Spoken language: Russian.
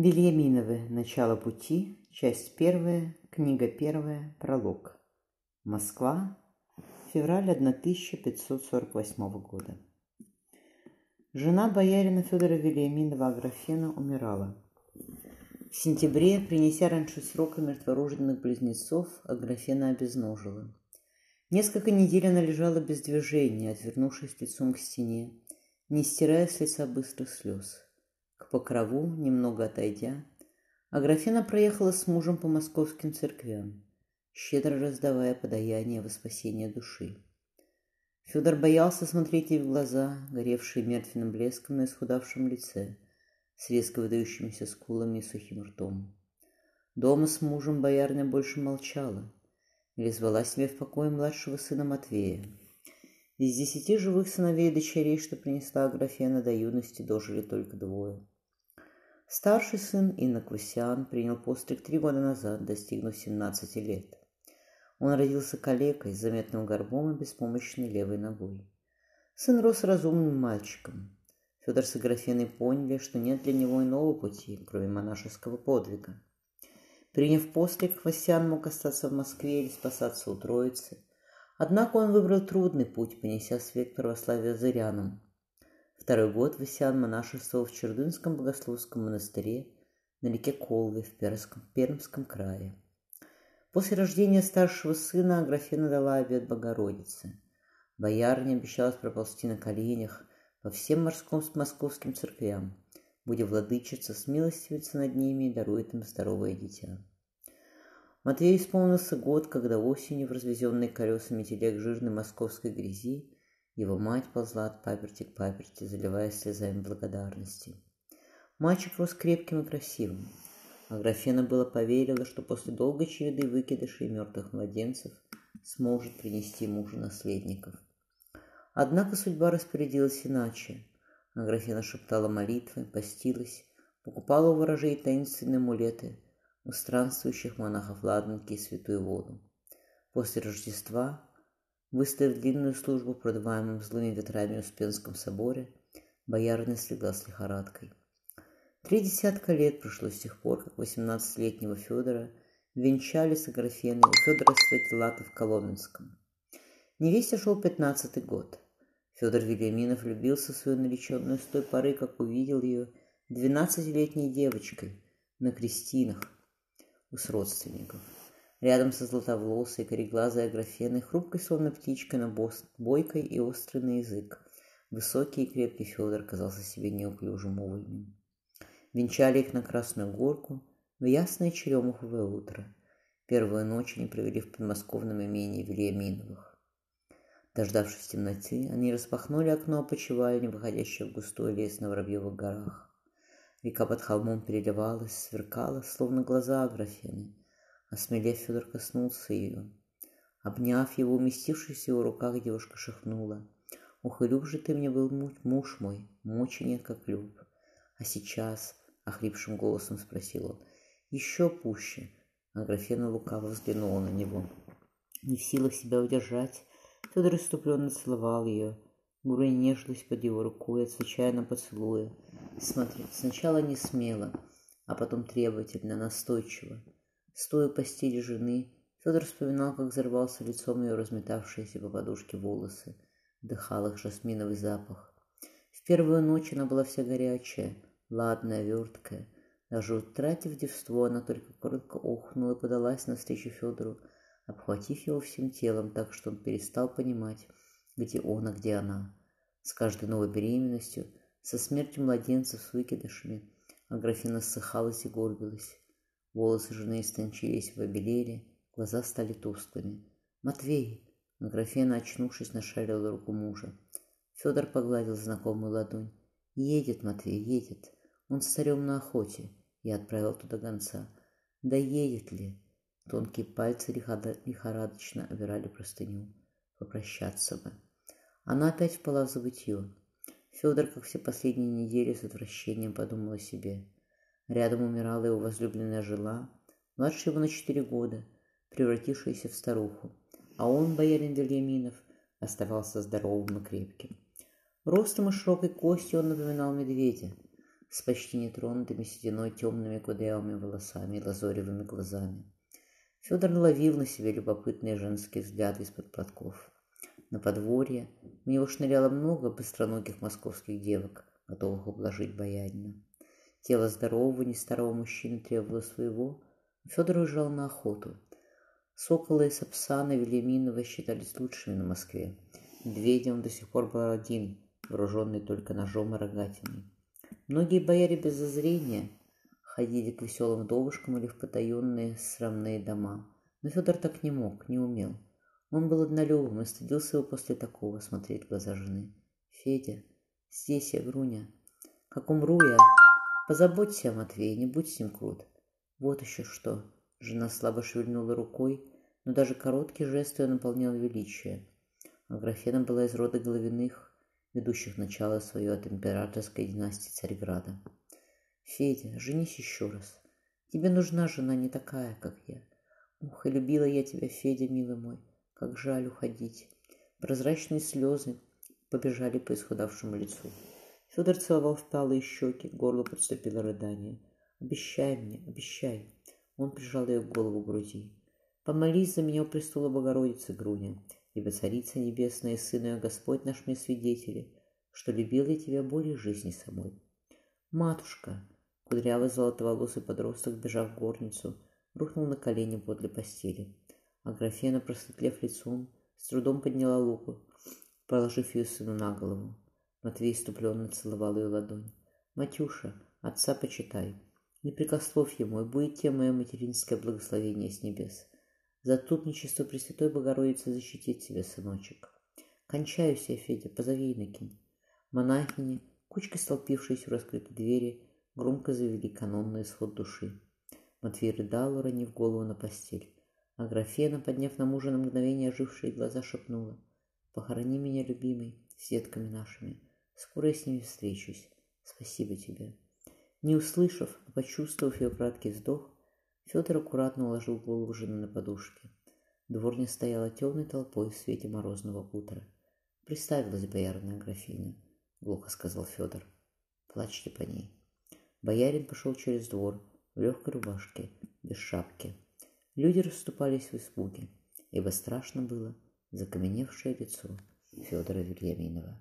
Вильяминовы. Начало пути. Часть первая. Книга первая. Пролог. Москва. Февраль 1548 года. Жена боярина Федора Вильяминова Аграфена умирала. В сентябре, принеся раньше срока мертворожденных близнецов, Аграфена обезножила. Несколько недель она лежала без движения, отвернувшись лицом к стене, не стирая с лица быстрых слез к покрову, немного отойдя, Аграфена проехала с мужем по московским церквям, щедро раздавая подаяние во спасение души. Федор боялся смотреть ей в глаза, горевшие мертвенным блеском на исхудавшем лице, с резко выдающимися скулами и сухим ртом. Дома с мужем боярня больше молчала или звала себе в покое младшего сына Матвея. Из десяти живых сыновей и дочерей, что принесла Аграфена до юности, дожили только двое. Старший сын Инноквасиан принял постриг три года назад, достигнув 17 лет. Он родился калекой, с заметным горбом и беспомощной левой ногой. Сын рос разумным мальчиком. Федор с Аграфеной поняли, что нет для него иного пути, кроме монашеского подвига. Приняв постриг, Хвостян мог остаться в Москве или спасаться у Троицы. Однако он выбрал трудный путь, понеся свет православия зырянам, Второй год Васян монашествовал в Чердынском богословском монастыре на реке Колве в Пермском, Пермском крае. После рождения старшего сына Аграфена дала обет Богородице. Боярня обещалась проползти на коленях по всем морским московским церквям, будет владычица, смилостивится над ними и дарует им здоровое дитя. Матвею исполнился год, когда осенью в развезенной колесами телег жирной московской грязи его мать ползла от паперти к паперти, заливаясь слезами благодарности. Мальчик рос крепким и красивым. А Графена было поверила, что после долгой череды выкидышей и мертвых младенцев сможет принести мужу наследников. Однако судьба распорядилась иначе. Аграфена шептала молитвы, постилась, покупала у ворожей таинственные амулеты, у странствующих монахов ладанки и святую воду. После Рождества Выставив длинную службу в продаваемом злыми ветрами Успенском соборе, боярня слегла с лихорадкой. Три десятка лет прошло с тех пор, как восемнадцатилетнего Федора венчали с Аграфеной у Федора Стратилата в Коломенском. Невесте шел пятнадцатый год. Федор Вильяминов влюбился в свою нареченную с той поры, как увидел ее двенадцатилетней девочкой на крестинах у родственников. Рядом со златоволосой, кореглазой Аграфеной, хрупкой, словно птичка, на бос, бойкой и острый на язык. Высокий и крепкий Федор казался себе неуклюжим увольнем. Венчали их на Красную Горку в ясное черемуховое утро. Первую ночь они провели в подмосковном имении Вильяминовых. Дождавшись темноты, они распахнули окно опочивальни, выходящее в густой лес на Воробьевых горах. Река под холмом переливалась, сверкала, словно глаза Аграфены. Осмелев, Федор коснулся ее. Обняв его, уместившись в его руках, девушка шепнула. «Ох, и люб же ты мне был муж мой, мочи нет, как люб. А сейчас, — охрипшим голосом спросил он, — еще пуще. Аграфена лукаво взглянула на него. Не в силах себя удержать, Федор иступленно целовал ее. Гура нежилась под его рукой, отвечая на поцелуя. Смотри, сначала не смело, а потом требовательно, настойчиво. Стоя у постели жены, Федор вспоминал, как взорвался лицом ее разметавшиеся по подушке волосы, вдыхал их жасминовый запах. В первую ночь она была вся горячая, ладная, верткая. Даже утратив девство, она только коротко охнула и подалась навстречу Федору, обхватив его всем телом так, что он перестал понимать, где он, а где она. С каждой новой беременностью, со смертью младенцев с выкидышами, Аграфена ссыхалась и горбилась. Волосы жены истончились в обелели, глаза стали тусклыми. «Матвей!» Аграфена, очнувшись, нашарила руку мужа. Федор погладил знакомую ладонь. «Едет, Матвей, едет. Он с царем на охоте». Я отправил туда гонца. «Да едет ли?» Тонкие пальцы лихорадочно обирали простыню. Попрощаться бы. Она опять впала в забытье. Федор, как все последние недели, с отвращением подумал о себе. Рядом умирала его возлюбленная жила, младше его на четыре года, превратившаяся в старуху, а он, боярин Вильяминов, оставался здоровым и крепким. Ростом и широкой костью он напоминал медведя. с почти нетронутыми сединой темными кудрявыми волосами и лазоревыми глазами. Федор ловил на себе любопытные женские взгляды из-под платков. На подворье у него шныряло много быстроногих московских девок, готовых ублажить боярина. Тело здорового, не старого мужчины требовало своего, Федор уезжал на охоту. Соколы и Сапсана Велиминова считались лучшими на Москве. Медведем он до сих пор был один, вооруженный только ножом и рогатиной. Многие бояре без зазрения ходили к веселым вдовушкам или в потаенные срамные дома. Но Федор так не мог, не умел. Он был однолюбом и стыдился его после такого смотреть в глаза жены. «Федя, здесь я, Груня. Как умру я, позаботься о Матвее, не будь с ним крут. Вот еще что. Жена слабо шевельнула рукой, но даже короткий жест ее наполнял величие. Аграфена была из рода Головиных, ведущих начало свое от императорской династии Царьграда. «Федя, женись еще раз. Тебе нужна жена не такая, как я. Ух, и любила я тебя, Федя, милый мой. Как жаль уходить». Прозрачные слезы побежали по исхудавшему лицу. Федор целовал впалые щеки, горло подступило рыдание. «Обещай мне, обещай!» Он прижал ее голову к груди. «Помолись за меня у престола Богородицы, Груня, ибо Царица Небесная, Сын ее Господь наш мне свидетели, что любил я тебя более жизни самой». «Матушка!» Кудрявый золотоволосый подросток, бежав в горницу, рухнул на колени подле постели. А графена, просветлев лицом, с трудом подняла луку, положив ее сыну на голову. Матвей иступленно целовал ее ладонь. «Матюша, отца почитай!» Не прикословь ему, и будет тебе мое материнское благословение с небес. Заступничество Пресвятой Богородицы защитит тебя, сыночек. Кончаюсь я, Федя, позови Иннокень. Монахини, кучкой столпившиеся у раскрытой двери, громко завели канонный исход души. Матвей рыдал, уронив голову на постель. А Графена, подняв на мужа на мгновение ожившие глаза, шепнула. «Похорони меня, любимый, с детками нашими. Скоро я с ними встречусь. Спасибо тебе». Не услышав, а почувствовав ее краткий вздох, Федор аккуратно уложил голову жены на подушке. Дворня стояла темной толпой в свете морозного утра. «Приставилась боярная графиня», — глухо сказал Федор. «Плачьте по ней». Боярин пошел через двор в легкой рубашке, без шапки. Люди расступались в испуге, ибо страшно было закаменевшее лицо Федора Вильяминова.